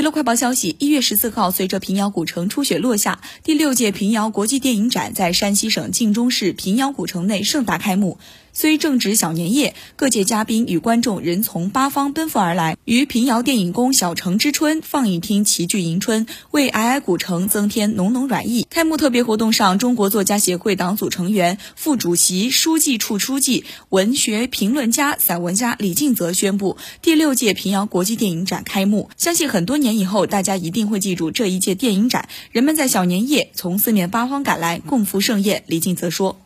娱乐快报消息：一月十四号，随着平遥古城初雪落下，第六届平遥国际电影展在山西省晋中市平遥古城内盛大开幕。虽正值小年夜，各界嘉宾与观众仍从八方奔赴而来，于平遥电影宫小城之春放映厅齐聚迎春，为皑皑古城增添浓浓暖意。开幕特别活动上，中国作家协会党组成员、副主席、书记处书记、文学评论家、散文家李敬泽宣布，第六届平遥国际电影展开幕。相信很多年以后，大家一定会记住这一届电影展，人们在小年夜从四面八方赶来，共赴盛宴。李敬泽说。